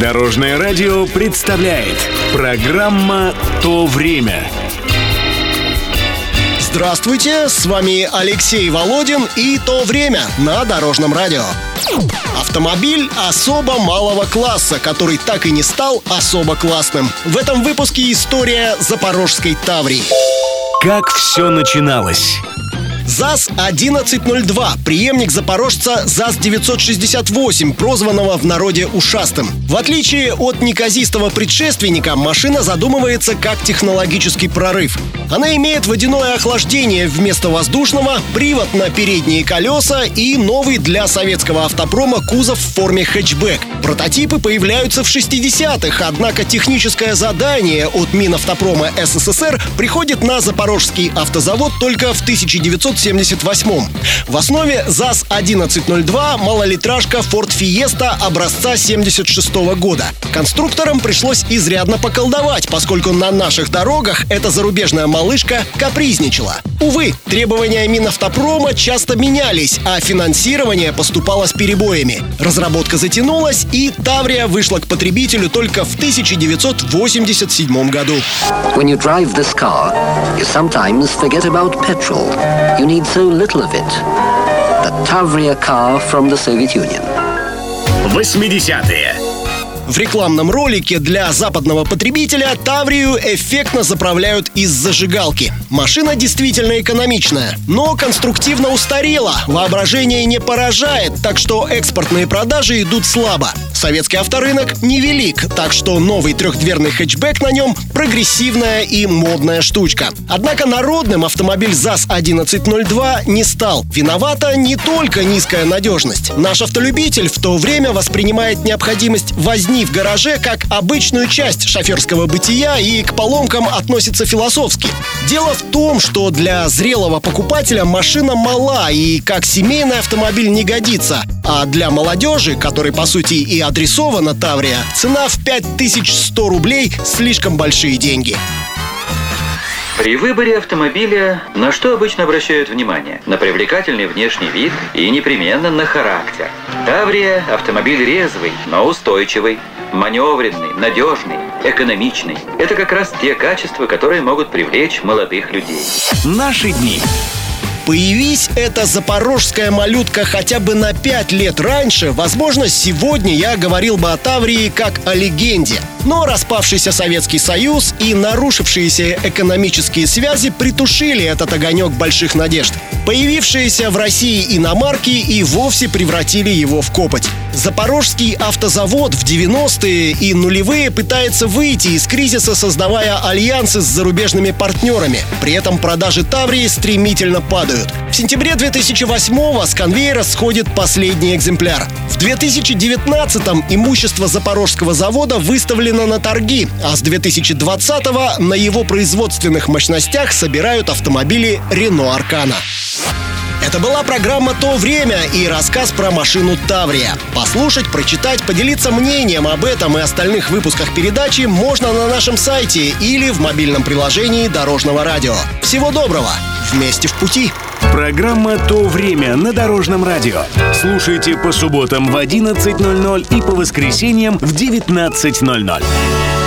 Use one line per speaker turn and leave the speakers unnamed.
Дорожное радио представляет Программа «То время»
Здравствуйте, с вами Алексей Володин и «То время» на Дорожном радио. Автомобиль особо малого класса, который так и не стал особо классным. В этом выпуске история Запорожской Таврии.
Как все начиналось?
ЗАЗ-1102, преемник запорожца ЗАЗ-968, прозванного в народе ушастым. В отличие от неказистого предшественника, машина задумывается как технологический прорыв. Она имеет водяное охлаждение вместо воздушного, привод на передние колеса и новый для советского автопрома кузов в форме хэтчбэк. Прототипы появляются в 60-х, однако техническое задание от Минавтопрома СССР приходит на Запорожский автозавод только в 1978 В основе ЗАЗ-1102 малолитражка Ford Fiesta образца 76 года. Конструкторам пришлось изрядно поколдовать, поскольку на наших дорогах эта зарубежная малышка капризничала. Увы, требования Минавтопрома часто менялись, а финансирование поступало с перебоями. Разработка затянулась, и Таврия вышла к потребителю только в 1987 году.
When you drive need so little of it. The Tavria car from the Soviet Union.
80-е.
В рекламном ролике для западного потребителя Таврию эффектно заправляют из зажигалки. Машина действительно экономичная, но конструктивно устарела, воображение не поражает, так что экспортные продажи идут слабо. Советский авторынок невелик, так что новый трехдверный хэтчбэк на нем прогрессивная и модная штучка. Однако народным автомобиль ЗАЗ-1102 не стал. Виновата не только низкая надежность. Наш автолюбитель в то время воспринимает необходимость возни в гараже как обычную часть шоферского бытия и к поломкам относится философски. Дело в том, что для зрелого покупателя машина мала и как семейный автомобиль не годится. А для молодежи, которой по сути и адресована Таврия, цена в 5100 рублей слишком большие деньги.
При выборе автомобиля на что обычно обращают внимание? На привлекательный внешний вид и непременно на характер. Таврия – автомобиль резвый, но устойчивый, маневренный, надежный, экономичный. Это как раз те качества, которые могут привлечь молодых людей.
Наши дни.
Появись эта запорожская малютка хотя бы на пять лет раньше, возможно, сегодня я говорил бы о Таврии как о легенде. Но распавшийся Советский Союз и нарушившиеся экономические связи притушили этот огонек больших надежд. Появившиеся в России иномарки и вовсе превратили его в копоть. Запорожский автозавод в 90-е и нулевые пытается выйти из кризиса, создавая альянсы с зарубежными партнерами. При этом продажи Таврии стремительно падают. В сентябре 2008-го с конвейера сходит последний экземпляр. В 2019-м имущество Запорожского завода выставлено на торги, а с 2020-го на его производственных мощностях собирают автомобили Renault Аркана. Это была программа «То время» и рассказ про машину Таврия. Послушать, прочитать, поделиться мнением об этом и остальных выпусках передачи можно на нашем сайте или в мобильном приложении Дорожного радио. Всего доброго! Вместе в пути!
Программа «То время» на Дорожном радио. Слушайте по субботам в 11.00 и по воскресеньям в 19.00.